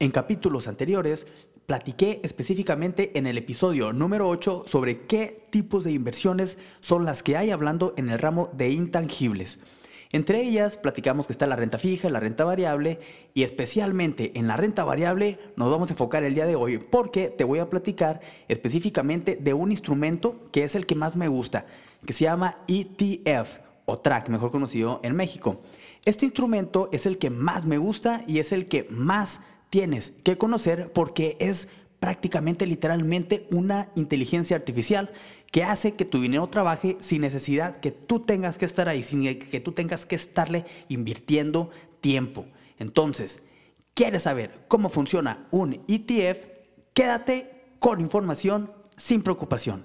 En capítulos anteriores platiqué específicamente en el episodio número 8 sobre qué tipos de inversiones son las que hay hablando en el ramo de intangibles. Entre ellas platicamos que está la renta fija la renta variable y especialmente en la renta variable nos vamos a enfocar el día de hoy porque te voy a platicar específicamente de un instrumento que es el que más me gusta, que se llama ETF o TRAC, mejor conocido en México. Este instrumento es el que más me gusta y es el que más tienes que conocer porque es prácticamente literalmente una inteligencia artificial que hace que tu dinero trabaje sin necesidad que tú tengas que estar ahí, sin que tú tengas que estarle invirtiendo tiempo. Entonces, ¿quieres saber cómo funciona un ETF? Quédate con información sin preocupación.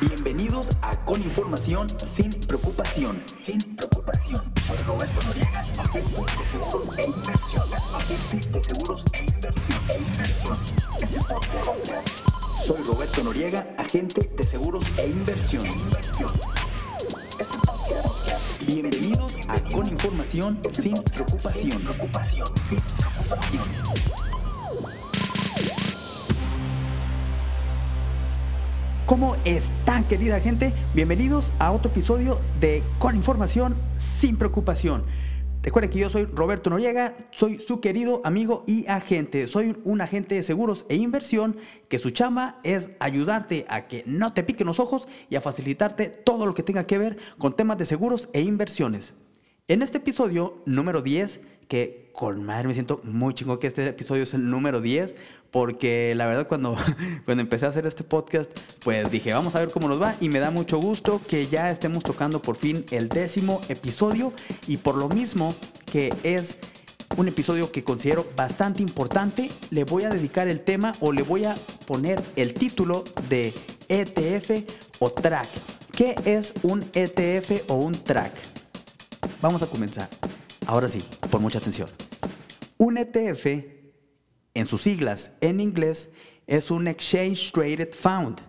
Bienvenidos a Con Información sin preocupación. Sin preocupación. Soy Roberto Noriega, agente de seguros e inversión. Agente de seguros e inversión. E inversión. Este podcast. Soy Roberto Noriega, agente de seguros e inversión. E inversión. Este podcast. Bienvenidos a Con Información sin preocupación. Sin preocupación. Sin preocupación. ¿Cómo están querida gente? Bienvenidos a otro episodio de Con Información sin Preocupación. Recuerden que yo soy Roberto Noriega, soy su querido amigo y agente. Soy un agente de seguros e inversión que su chamba es ayudarte a que no te piquen los ojos y a facilitarte todo lo que tenga que ver con temas de seguros e inversiones. En este episodio número 10 que con madre me siento muy chingo que este episodio es el número 10, porque la verdad cuando, cuando empecé a hacer este podcast, pues dije, vamos a ver cómo nos va y me da mucho gusto que ya estemos tocando por fin el décimo episodio y por lo mismo que es un episodio que considero bastante importante, le voy a dedicar el tema o le voy a poner el título de ETF o track. ¿Qué es un ETF o un track? Vamos a comenzar. Ahora sí, por mucha atención. Un ETF, en sus siglas en inglés, es un Exchange Traded Fund.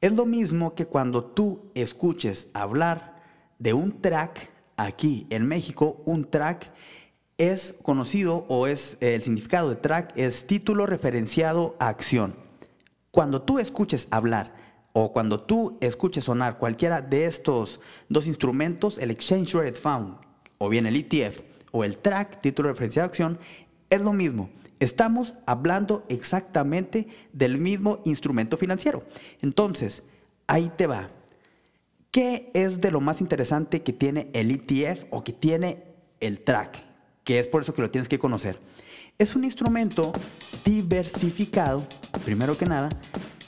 Es lo mismo que cuando tú escuches hablar de un track aquí en México, un track es conocido o es el significado de track es título referenciado a acción. Cuando tú escuches hablar o cuando tú escuches sonar cualquiera de estos dos instrumentos, el Exchange Traded Fund o bien el ETF o el track, título de referencia de acción, es lo mismo. Estamos hablando exactamente del mismo instrumento financiero. Entonces, ahí te va. ¿Qué es de lo más interesante que tiene el ETF o que tiene el track? Que es por eso que lo tienes que conocer. Es un instrumento diversificado, primero que nada.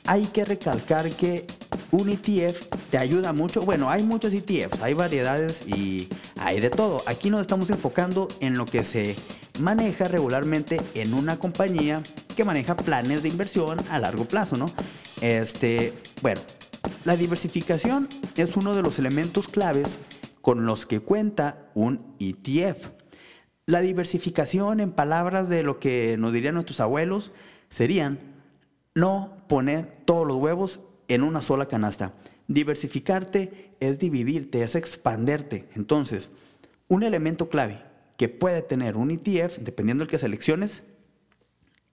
Hay que recalcar que un ETF te ayuda mucho. Bueno, hay muchos ETFs, hay variedades y hay de todo. Aquí nos estamos enfocando en lo que se maneja regularmente en una compañía que maneja planes de inversión a largo plazo, ¿no? Este, bueno, la diversificación es uno de los elementos claves con los que cuenta un ETF. La diversificación, en palabras de lo que nos dirían nuestros abuelos, serían no poner todos los huevos en una sola canasta. Diversificarte es dividirte, es expanderte. Entonces, un elemento clave que puede tener un ETF, dependiendo del que selecciones,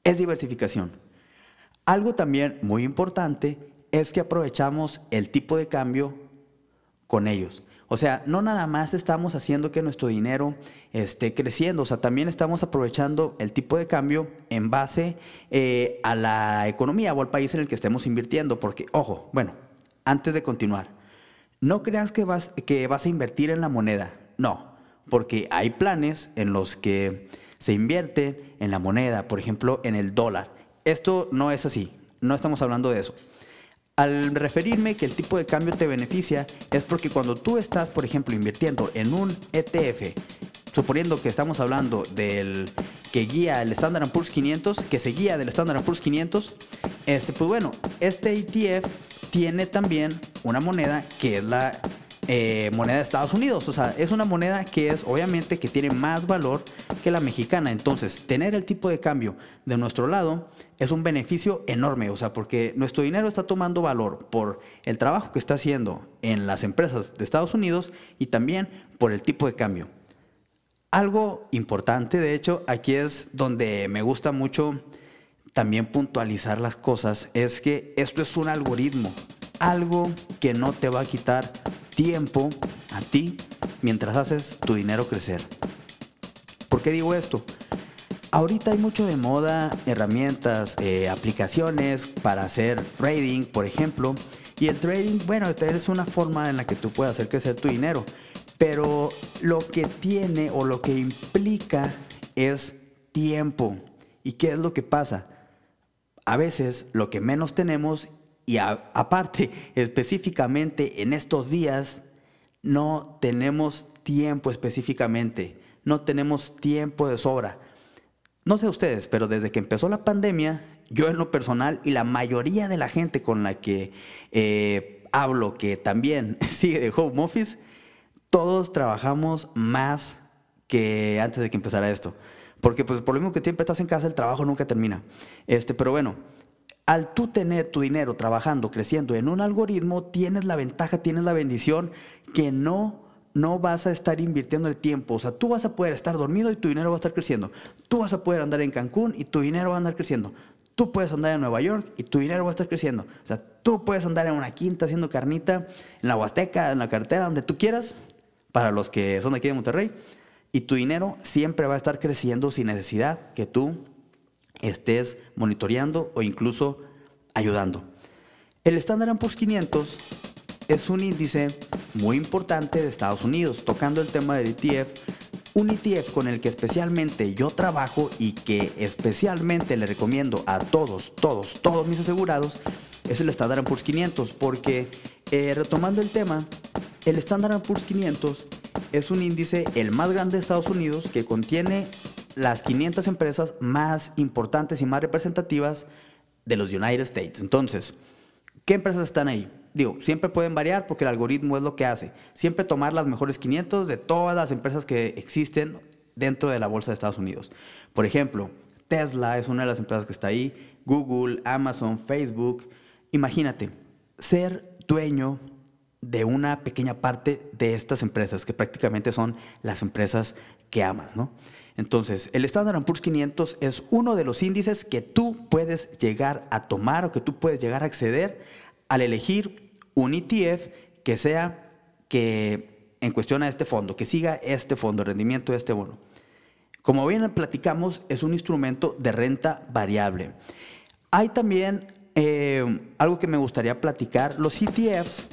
es diversificación. Algo también muy importante es que aprovechamos el tipo de cambio con ellos. O sea, no nada más estamos haciendo que nuestro dinero esté creciendo, o sea, también estamos aprovechando el tipo de cambio en base eh, a la economía o al país en el que estemos invirtiendo. Porque, ojo, bueno, antes de continuar, no creas que vas, que vas a invertir en la moneda, no, porque hay planes en los que se invierte en la moneda, por ejemplo, en el dólar. Esto no es así, no estamos hablando de eso. Al referirme que el tipo de cambio te beneficia es porque cuando tú estás, por ejemplo, invirtiendo en un ETF, suponiendo que estamos hablando del que guía el Standard Poor's 500, que se guía del Standard Poor's 500, este, pues bueno, este ETF tiene también una moneda que es la eh, moneda de Estados Unidos. O sea, es una moneda que es obviamente que tiene más valor que la mexicana. Entonces, tener el tipo de cambio de nuestro lado es un beneficio enorme. O sea, porque nuestro dinero está tomando valor por el trabajo que está haciendo en las empresas de Estados Unidos y también por el tipo de cambio. Algo importante, de hecho, aquí es donde me gusta mucho también puntualizar las cosas, es que esto es un algoritmo, algo que no te va a quitar tiempo a ti mientras haces tu dinero crecer. ¿Por qué digo esto? Ahorita hay mucho de moda herramientas, eh, aplicaciones para hacer trading, por ejemplo. Y el trading, bueno, es una forma en la que tú puedes hacer crecer tu dinero. Pero lo que tiene o lo que implica es tiempo. ¿Y qué es lo que pasa? A veces lo que menos tenemos y aparte específicamente en estos días no tenemos tiempo específicamente, no tenemos tiempo de sobra. No sé ustedes, pero desde que empezó la pandemia, yo en lo personal y la mayoría de la gente con la que eh, hablo, que también sigue de home office, todos trabajamos más que antes de que empezara esto. Porque pues por lo mismo que siempre estás en casa, el trabajo nunca termina. Este, pero bueno, al tú tener tu dinero trabajando, creciendo en un algoritmo, tienes la ventaja, tienes la bendición que no no vas a estar invirtiendo el tiempo. O sea, tú vas a poder estar dormido y tu dinero va a estar creciendo. Tú vas a poder andar en Cancún y tu dinero va a andar creciendo. Tú puedes andar en Nueva York y tu dinero va a estar creciendo. O sea, tú puedes andar en una quinta haciendo carnita, en la Huasteca, en la carretera, donde tú quieras para los que son de aquí de Monterrey, y tu dinero siempre va a estar creciendo sin necesidad que tú estés monitoreando o incluso ayudando. El Standard Poor's 500 es un índice muy importante de Estados Unidos, tocando el tema del ETF, un ETF con el que especialmente yo trabajo y que especialmente le recomiendo a todos, todos, todos mis asegurados, es el Standard Poor's 500, porque eh, retomando el tema, el Standard Poor's 500 es un índice el más grande de Estados Unidos que contiene las 500 empresas más importantes y más representativas de los United States. Entonces, ¿qué empresas están ahí? Digo, siempre pueden variar porque el algoritmo es lo que hace. Siempre tomar las mejores 500 de todas las empresas que existen dentro de la bolsa de Estados Unidos. Por ejemplo, Tesla es una de las empresas que está ahí, Google, Amazon, Facebook. Imagínate, ser dueño de una pequeña parte de estas empresas, que prácticamente son las empresas que amas, ¿no? Entonces, el Standard Poor's 500 es uno de los índices que tú puedes llegar a tomar o que tú puedes llegar a acceder al elegir un ETF que sea que en cuestión a este fondo, que siga este fondo, rendimiento de este bono. Como bien platicamos, es un instrumento de renta variable. Hay también eh, algo que me gustaría platicar. Los ETFs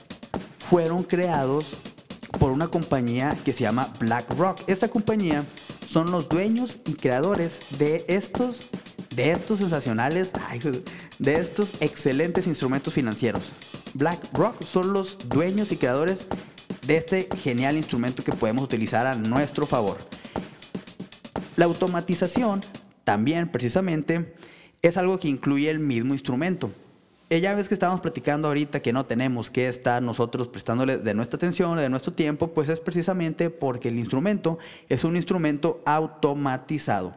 fueron creados por una compañía que se llama BlackRock. Esta compañía son los dueños y creadores de estos, de estos sensacionales, de estos excelentes instrumentos financieros. BlackRock son los dueños y creadores de este genial instrumento que podemos utilizar a nuestro favor. La automatización también precisamente es algo que incluye el mismo instrumento. Ya ves que estábamos platicando ahorita que no tenemos que estar nosotros prestándole de nuestra atención, de nuestro tiempo, pues es precisamente porque el instrumento es un instrumento automatizado.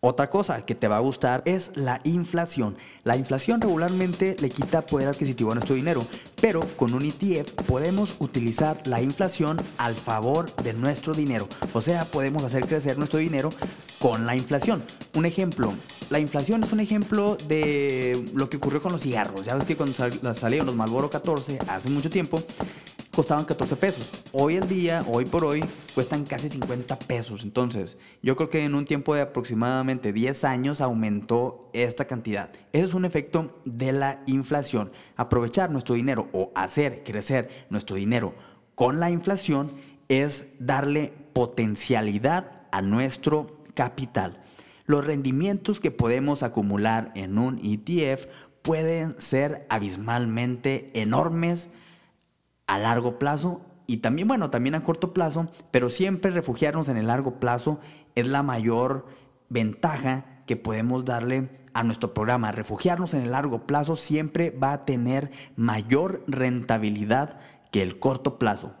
Otra cosa que te va a gustar es la inflación. La inflación regularmente le quita poder adquisitivo a nuestro dinero, pero con un ETF podemos utilizar la inflación al favor de nuestro dinero. O sea, podemos hacer crecer nuestro dinero con la inflación. Un ejemplo, la inflación es un ejemplo de lo que ocurrió con los cigarros. Ya ves que cuando salieron los Marlboro 14 hace mucho tiempo, costaban 14 pesos. Hoy en día, hoy por hoy, cuestan casi 50 pesos. Entonces, yo creo que en un tiempo de aproximadamente 10 años aumentó esta cantidad. Ese es un efecto de la inflación. Aprovechar nuestro dinero o hacer crecer nuestro dinero con la inflación es darle potencialidad a nuestro capital. Los rendimientos que podemos acumular en un ETF pueden ser abismalmente enormes a largo plazo y también, bueno, también a corto plazo, pero siempre refugiarnos en el largo plazo es la mayor ventaja que podemos darle a nuestro programa. Refugiarnos en el largo plazo siempre va a tener mayor rentabilidad que el corto plazo.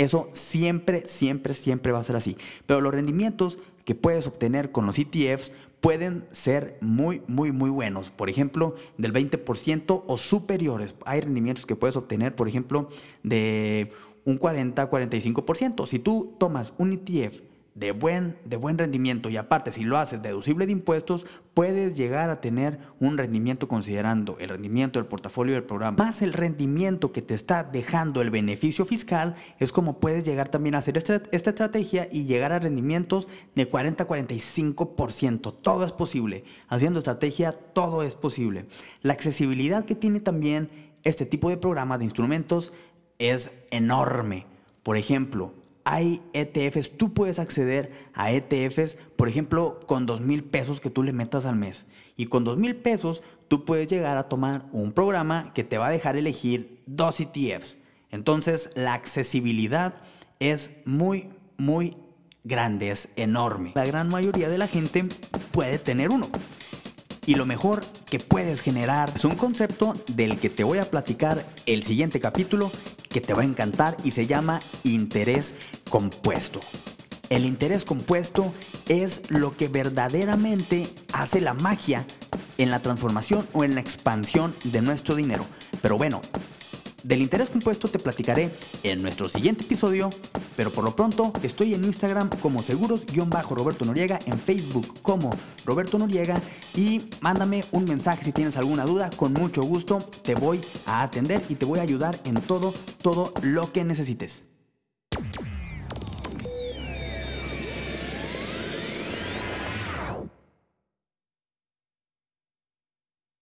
Eso siempre, siempre, siempre va a ser así. Pero los rendimientos que puedes obtener con los ETFs pueden ser muy, muy, muy buenos. Por ejemplo, del 20% o superiores. Hay rendimientos que puedes obtener, por ejemplo, de un 40-45%. Si tú tomas un ETF de buen, de buen rendimiento y aparte si lo haces deducible de impuestos, puedes llegar a tener un rendimiento considerando el rendimiento del portafolio del programa más el rendimiento que te está dejando el beneficio fiscal, es como puedes llegar también a hacer esta, esta estrategia y llegar a rendimientos de 40-45%. Todo es posible. Haciendo estrategia, todo es posible. La accesibilidad que tiene también este tipo de programa de instrumentos es enorme. Por ejemplo, hay ETFs, tú puedes acceder a ETFs, por ejemplo, con dos mil pesos que tú le metas al mes. Y con dos mil pesos tú puedes llegar a tomar un programa que te va a dejar elegir dos ETFs. Entonces la accesibilidad es muy, muy grande, es enorme. La gran mayoría de la gente puede tener uno. Y lo mejor que puedes generar es un concepto del que te voy a platicar el siguiente capítulo que te va a encantar y se llama interés compuesto. El interés compuesto es lo que verdaderamente hace la magia en la transformación o en la expansión de nuestro dinero. Pero bueno, del interés compuesto te platicaré en nuestro siguiente episodio, pero por lo pronto estoy en Instagram como seguros-roberto Noriega, en Facebook como Roberto Noriega y mándame un mensaje si tienes alguna duda, con mucho gusto te voy a atender y te voy a ayudar en todo, todo lo que necesites.